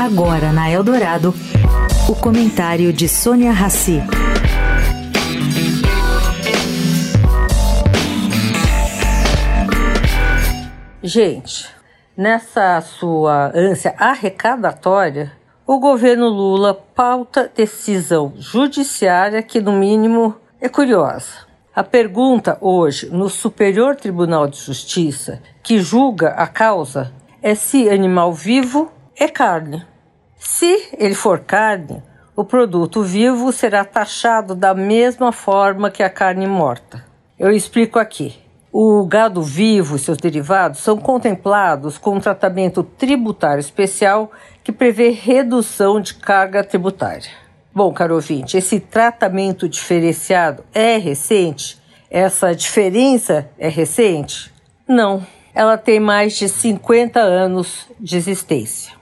Agora na Eldorado, o comentário de Sônia Rassi. Gente, nessa sua ânsia arrecadatória, o governo Lula pauta decisão judiciária que, no mínimo, é curiosa. A pergunta hoje no Superior Tribunal de Justiça, que julga a causa, é se animal vivo é carne. Se ele for carne, o produto vivo será taxado da mesma forma que a carne morta. Eu explico aqui. O gado vivo e seus derivados são contemplados com um tratamento tributário especial que prevê redução de carga tributária. Bom, caro ouvinte, esse tratamento diferenciado é recente? Essa diferença é recente? Não, ela tem mais de 50 anos de existência.